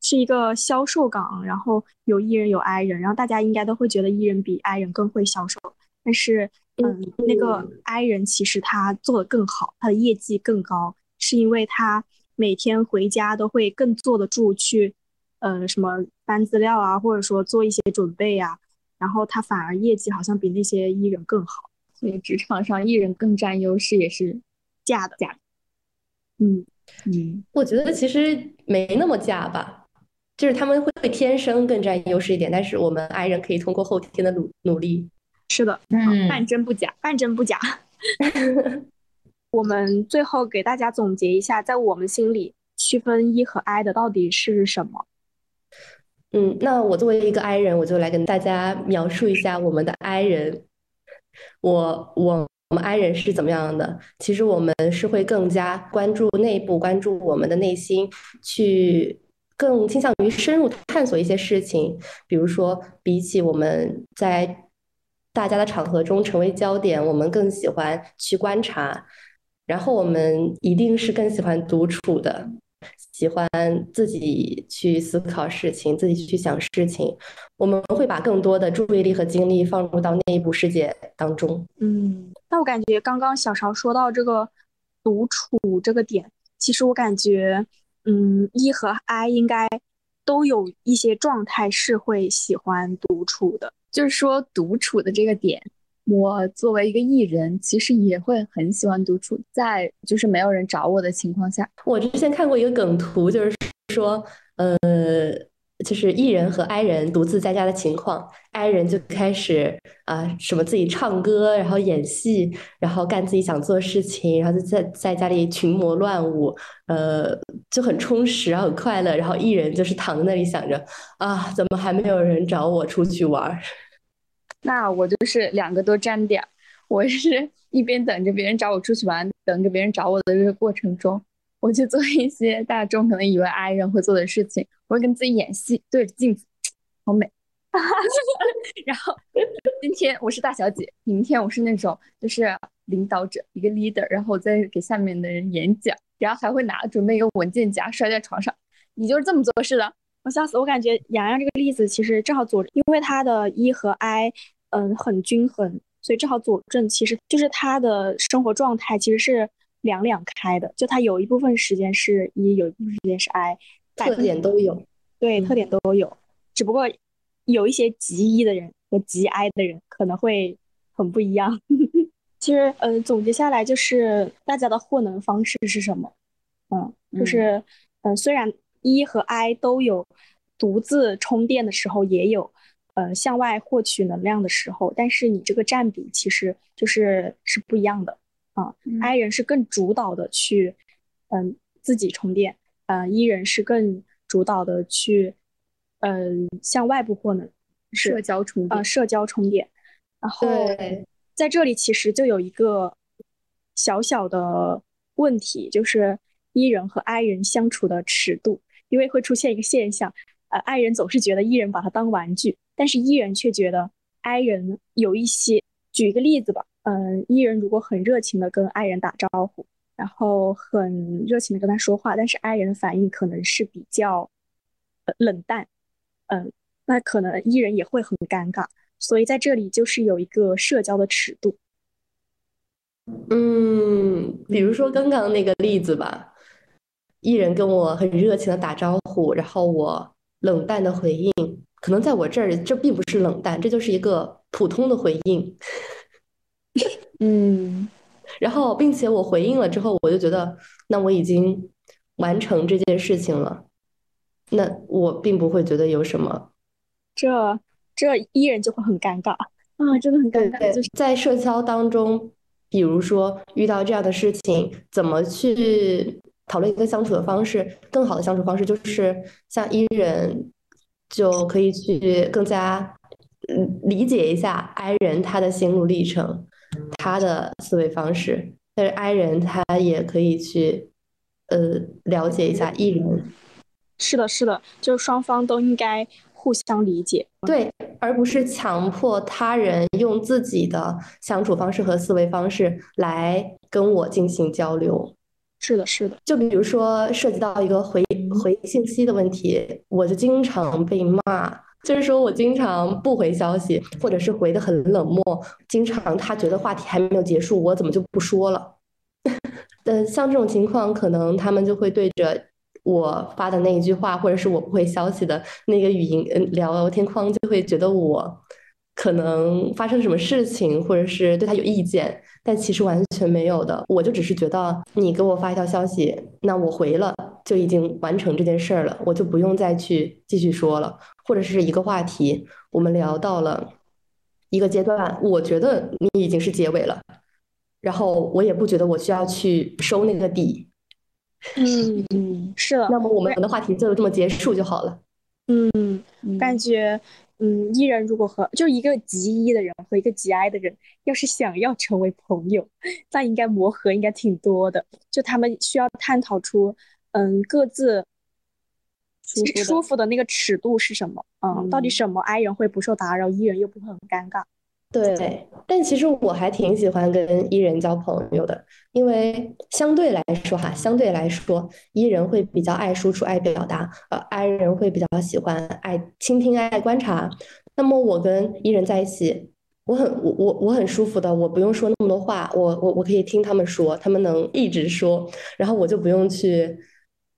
是一个销售岗，然后有 E 人有 I 人，然后大家应该都会觉得 E 人比 I 人更会销售。但是，嗯，那个 I 人其实他做的更好，他的业绩更高，是因为他每天回家都会更坐得住去，呃，什么翻资料啊，或者说做一些准备呀，然后他反而业绩好像比那些 E 人更好，所以职场上 E 人更占优势也是假的，假的。嗯。嗯，我觉得其实没那么假吧，就是他们会天生更占优势一点，但是我们 I 人可以通过后天的努努力。是的，嗯，半真不假，半真不假。(laughs) 我们最后给大家总结一下，在我们心里区分 E 和 I 的到底是什么？嗯，那我作为一个 I 人，我就来跟大家描述一下我们的 I 人。我我我们 I 人是怎么样的？其实我们是会更加关注内部，关注我们的内心，去更倾向于深入探索一些事情。比如说，比起我们在大家的场合中成为焦点，我们更喜欢去观察，然后我们一定是更喜欢独处的，喜欢自己去思考事情，自己去想事情。我们会把更多的注意力和精力放入到内部世界当中。嗯，那我感觉刚刚小勺说到这个独处这个点，其实我感觉，嗯，E 和 I 应该都有一些状态是会喜欢独处的。就是说，独处的这个点，我作为一个艺人，其实也会很喜欢独处，在就是没有人找我的情况下。我之前看过一个梗图，就是说，呃。就是 E 人和 I 人独自在家的情况，I 人就开始啊什么自己唱歌，然后演戏，然后干自己想做的事情，然后就在在家里群魔乱舞，呃就很充实，很快乐。然后 E 人就是躺在那里想着啊，怎么还没有人找我出去玩？(laughs) 那我就是两个都沾点，我是一边等着别人找我出去玩，等着别人找我的这个过程中。我去做一些大众可能以为 I 人会做的事情，我会跟自己演戏，对着镜子，好美。(laughs) 然后今天我是大小姐，明天我是那种就是领导者，一个 leader，然后我在给下面的人演讲，然后还会拿准备一个文件夹摔在床上。你就是这么做事的？我笑死！我感觉洋洋这个例子其实正好佐，因为他的 E 和 I，嗯，很均衡，所以正好佐证，其实就是他的生活状态其实是。两两开的，就它有一部分时间是一，有一部分时间是 I，特点都有，对，特点都有，只不过有一些极一的人和极 I 的人可能会很不一样。(laughs) 其实，嗯，总结下来就是大家的获能方式是什么？嗯，就是，嗯，虽然 E 和 I 都有独自充电的时候，也有呃向外获取能量的时候，但是你这个占比其实就是是不一样的。啊，I 人是更主导的去，嗯，自己充电，呃，E 人是更主导的去，嗯，向外部获能，社交充电，啊，社交充电。然后在这里其实就有一个小小的问题，就是 E 人和 I 人相处的尺度，因为会出现一个现象，呃，I 人总是觉得 E 人把他当玩具，但是 E 人却觉得 I 人有一些，举一个例子吧。嗯艺人如果很热情的跟爱人打招呼，然后很热情的跟他说话，但是爱人的反应可能是比较冷淡，嗯，那可能艺人也会很尴尬。所以在这里就是有一个社交的尺度。嗯，比如说刚刚那个例子吧艺人跟我很热情的打招呼，然后我冷淡的回应，可能在我这儿这并不是冷淡，这就是一个普通的回应。(laughs) 嗯，然后并且我回应了之后，我就觉得那我已经完成这件事情了，那我并不会觉得有什么。这这 E 人就会很尴尬啊，真的很尴尬。就是在社交当中，比如说遇到这样的事情，怎么去讨论一个相处的方式？更好的相处方式就是像 E 人就可以去更加嗯理解一下 I 人他的心路历程。他的思维方式，但是 I 人他也可以去，呃，了解一下 E 人。是的，是的，就双方都应该互相理解，对，而不是强迫他人用自己的相处方式和思维方式来跟我进行交流。是的，是的。就比如说涉及到一个回回信息的问题，我就经常被骂。就是说我经常不回消息，或者是回的很冷漠。经常他觉得话题还没有结束，我怎么就不说了？(laughs) 呃，像这种情况，可能他们就会对着我发的那一句话，或者是我不回消息的那个语音嗯聊天框，就会觉得我。可能发生什么事情，或者是对他有意见，但其实完全没有的。我就只是觉得你给我发一条消息，那我回了就已经完成这件事儿了，我就不用再去继续说了。或者是一个话题，我们聊到了一个阶段，我觉得你已经是结尾了，然后我也不觉得我需要去收那个底。嗯嗯，是的。那么我们的话题就这么结束就好了。嗯，感觉。嗯，E 人如果和就一个极 E 的人和一个极 I 的人，要是想要成为朋友，(laughs) 那应该磨合应该挺多的。就他们需要探讨出，嗯，各自舒服的那个尺度是什么？嗯，到底什么 I 人会不受打扰，E 人又不会很尴尬？对，但其实我还挺喜欢跟 E 人交朋友的，因为相对来说哈，相对来说，E 人会比较爱输出、爱表达，呃，I 人会比较喜欢爱倾听、爱观察。那么我跟 E 人在一起，我很我我我很舒服的，我不用说那么多话，我我我可以听他们说，他们能一直说，然后我就不用去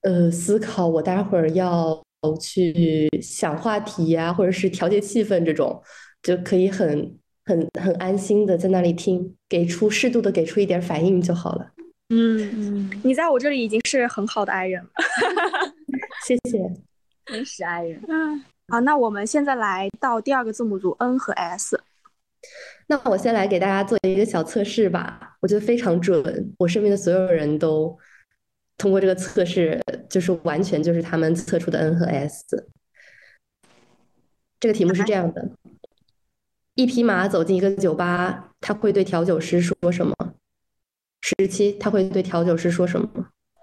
呃思考我待会儿要去想话题呀，或者是调节气氛这种，就可以很。很很安心的在那里听，给出适度的给出一点反应就好了。嗯嗯，你在我这里已经是很好的爱人了，(laughs) 谢谢，真实爱人。嗯，好，那我们现在来到第二个字母组 N 和 S。那我先来给大家做一个小测试吧，我觉得非常准，我身边的所有人都通过这个测试，就是完全就是他们测出的 N 和 S。这个题目是这样的。一匹马走进一个酒吧，他会对调酒师说什么？十七，他会对调酒师说什么？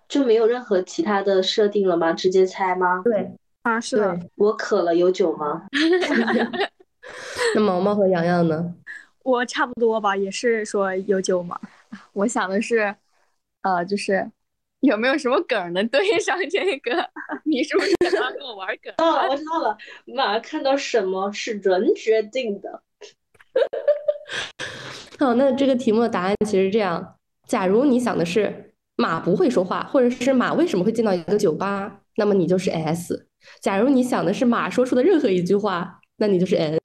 就没有任何其他的设定了吗？直接猜吗？对，啊，是的。我渴了，有酒吗？(laughs) (laughs) 那毛毛和洋洋呢？我差不多吧，也是说有酒吗？我想的是，呃，就是有没有什么梗能对上这个？(laughs) 你是不是想要跟我玩梗？哦，(laughs) 我知道了，马看到什么是人决定的。(laughs) 好，那这个题目的答案其实这样：假如你想的是马不会说话，或者是马为什么会进到一个酒吧，那么你就是 S；假如你想的是马说出的任何一句话，那你就是 N。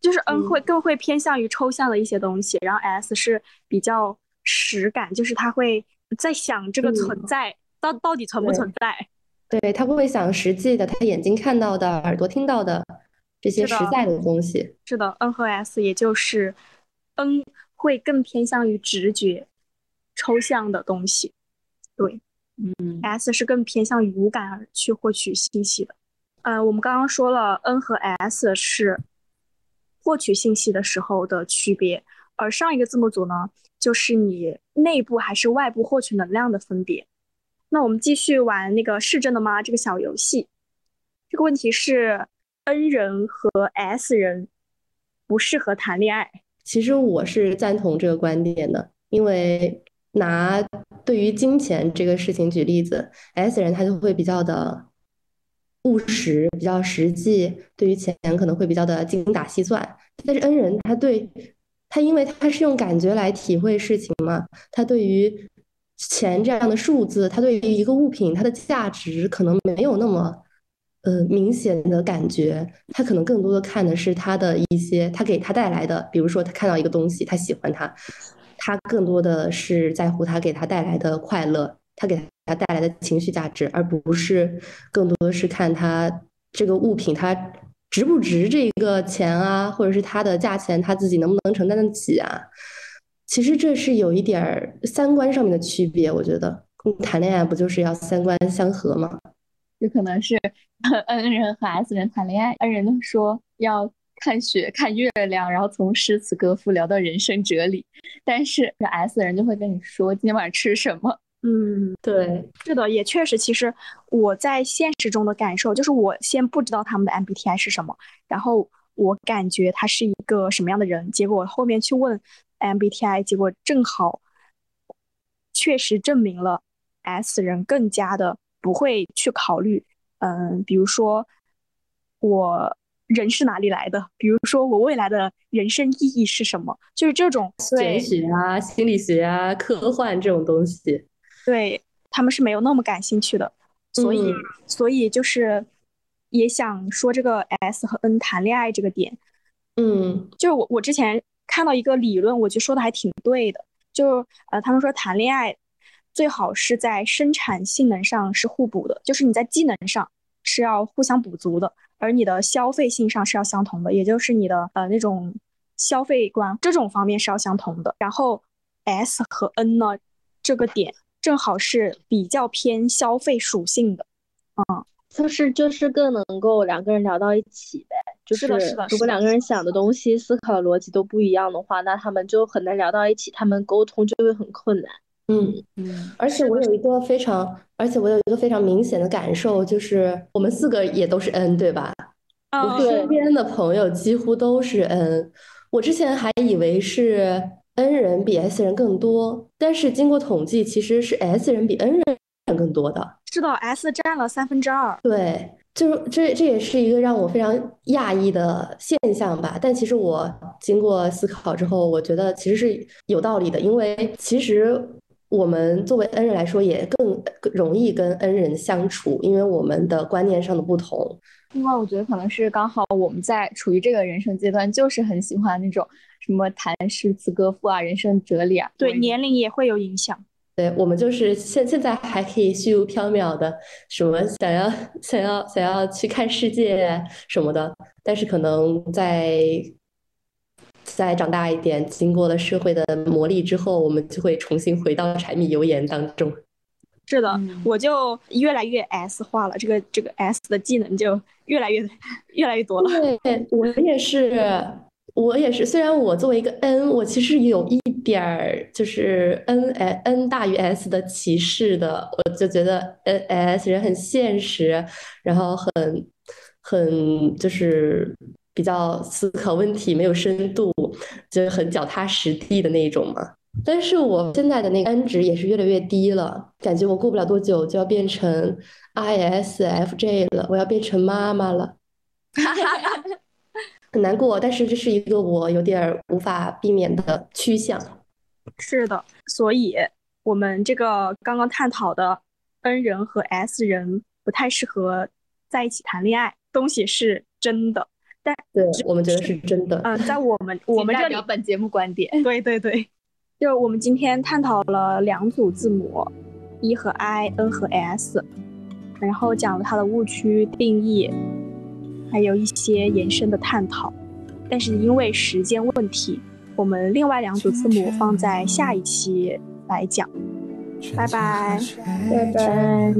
就是 N 会更会偏向于抽象的一些东西，然后 S 是比较实感，就是它会在想这个存在到到底存不存在。对他不会想实际的，他眼睛看到的，耳朵听到的。这些实在的东西是的，N 和 S，也就是 N 会更偏向于直觉、抽象的东西，对，嗯，S 是更偏向于五感而去获取信息的。呃，我们刚刚说了，N 和 S 是获取信息的时候的区别，而上一个字母组呢，就是你内部还是外部获取能量的分别。那我们继续玩那个是真的吗？这个小游戏，这个问题是。N 人和 S 人不适合谈恋爱。其实我是赞同这个观点的，因为拿对于金钱这个事情举例子，S 人他就会比较的务实，比较实际，对于钱可能会比较的精打细算。但是 N 人他对他，因为他是用感觉来体会事情嘛，他对于钱这样的数字，他对于一个物品它的价值可能没有那么呃明显的感觉，他可能更多的看的是他的一些他给他带来的，比如说他看到一个东西，他喜欢它，他更多的是在乎他给他带来的快乐。他给他带来的情绪价值，而不是更多的是看他这个物品它值不值这个钱啊，或者是它的价钱他自己能不能承担得起啊？其实这是有一点儿三观上面的区别，我觉得谈恋爱不就是要三观相合吗？有可能是 (laughs) N 人和 S 人谈恋爱，N 人说要看雪、看月亮，然后从诗词歌赋聊到人生哲理，但是 S 人就会跟你说今天晚上吃什么。嗯，对，是的，也确实，其实我在现实中的感受就是，我先不知道他们的 MBTI 是什么，然后我感觉他是一个什么样的人，结果后面去问 MBTI，结果正好确实证明了 S 人更加的不会去考虑，嗯，比如说我人是哪里来的，比如说我未来的人生意义是什么，就是这种玄学啊、心理学啊、科幻这种东西。对他们是没有那么感兴趣的，所以所以就是也想说这个 S 和 N 谈恋爱这个点，嗯，就是我我之前看到一个理论，我觉得说的还挺对的，就呃他们说谈恋爱最好是在生产性能上是互补的，就是你在技能上是要互相补足的，而你的消费性上是要相同的，也就是你的呃那种消费观这种方面是要相同的。然后 S 和 N 呢这个点。正好是比较偏消费属性的，嗯，就是就是更能够两个人聊到一起呗。是的，是的。如果两个人想的东西、思考的逻辑都不一样的话，那他们就很难聊到一起，他们沟通就会很困难。嗯嗯。而且我有一个非常，而且我有一个非常明显的感受，就是我们四个也都是 N，对吧？我身边的朋友几乎都是 N，我之前还以为是。N 人比 S 人更多，但是经过统计，其实是 S 人比 N 人更多的。是的，S 占了三分之二。对，就是这这也是一个让我非常讶异的现象吧。但其实我经过思考之后，我觉得其实是有道理的，因为其实我们作为 N 人来说，也更容易跟 N 人相处，因为我们的观念上的不同。另外，我觉得可能是刚好我们在处于这个人生阶段，就是很喜欢那种。什么谈诗词歌赋啊，人生哲理啊，对年龄也会有影响。对我们就是现现在还可以虚无缥缈的，什么想要想要想要去看世界什么的，但是可能在再长大一点，经过了社会的磨砺之后，我们就会重新回到柴米油盐当中。是的，我就越来越 S 化了，这个这个 S 的技能就越来越越来越多了。对我也是。我也是，虽然我作为一个 N，我其实有一点儿就是 N N 大于 S 的歧视的，我就觉得 N S 人很现实，然后很很就是比较思考问题没有深度，就是很脚踏实地的那种嘛。但是我现在的那个 N 值也是越来越低了，感觉我过不了多久就要变成 I S F J 了，我要变成妈妈了。哈哈哈很难过，但是这是一个我有点无法避免的趋向。是的，所以我们这个刚刚探讨的 N 人和 S 人不太适合在一起谈恋爱，东西是真的。但对我们觉得是真的。嗯，在我们 (laughs) 我们这里本节目观点。对对对，就我们今天探讨了两组字母，E 和 I，N 和 S，然后讲了它的误区定义。还有一些延伸的探讨，但是因为时间问题，我们另外两组字母放在下一期来讲。拜拜，拜拜。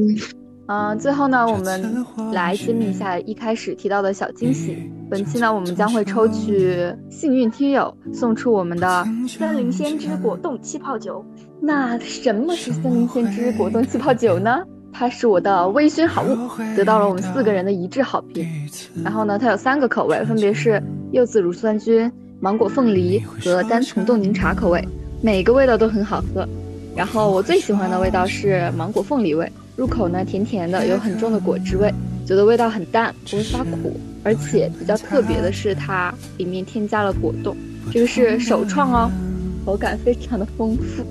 嗯，最后呢，我们来揭秘一下一开始提到的小惊喜。本期呢，我们将会抽取幸运听友，送出我们的森林先知果冻气泡酒。那什么是森林先知果冻气泡酒呢？它是我的微醺好物，得到了我们四个人的一致好评。然后呢，它有三个口味，分别是柚子乳酸菌、芒果凤梨和单丛冻柠茶口味，每个味道都很好喝。然后我最喜欢的味道是芒果凤梨味，入口呢甜甜的，有很重的果汁味。酒的味道很淡，不会发苦，而且比较特别的是它里面添加了果冻，这个是首创哦，口感非常的丰富，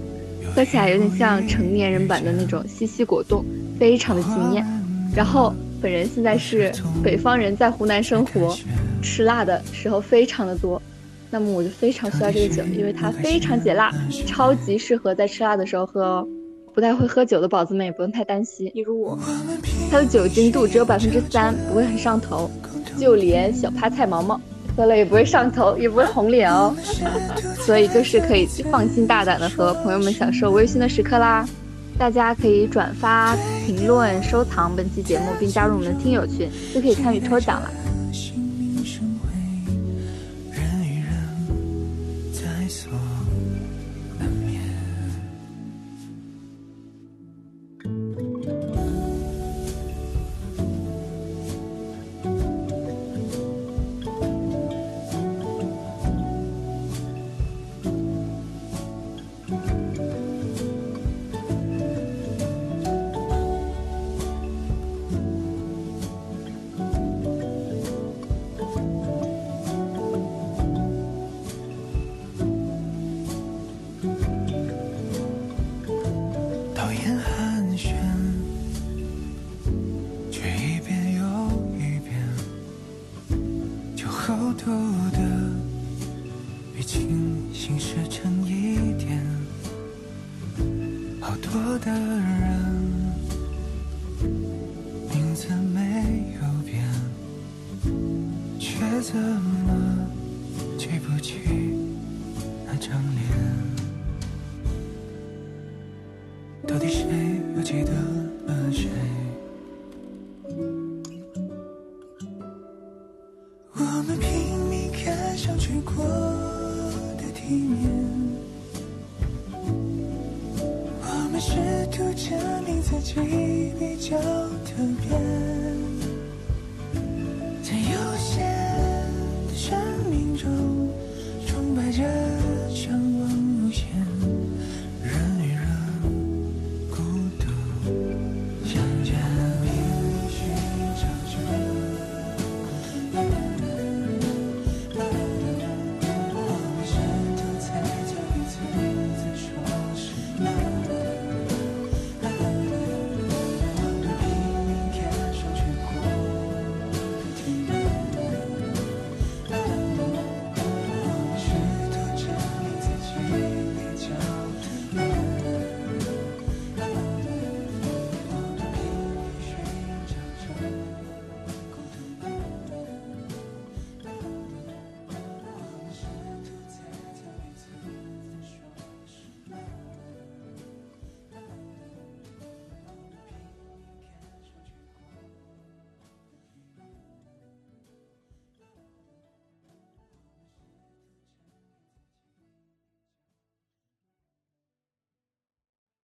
喝起来有点像成年人版的那种西西果冻，非常的惊艳。然后本人现在是北方人，在湖南生活，吃辣的时候非常的多，那么我就非常需要这个酒，因为它非常解辣，超级适合在吃辣的时候喝哦。不太会喝酒的宝子们也不用太担心，例如我，它的酒精度只有百分之三，不会很上头，就连小趴菜毛毛喝了也不会上头，也不会红脸哦，所以就是可以放心大胆的和朋友们享受微醺的时刻啦。大家可以转发、评论、收藏本期节目，并加入我们的听友群，就可以参与抽奖了。心事沉一点好多的人名字没有变却怎么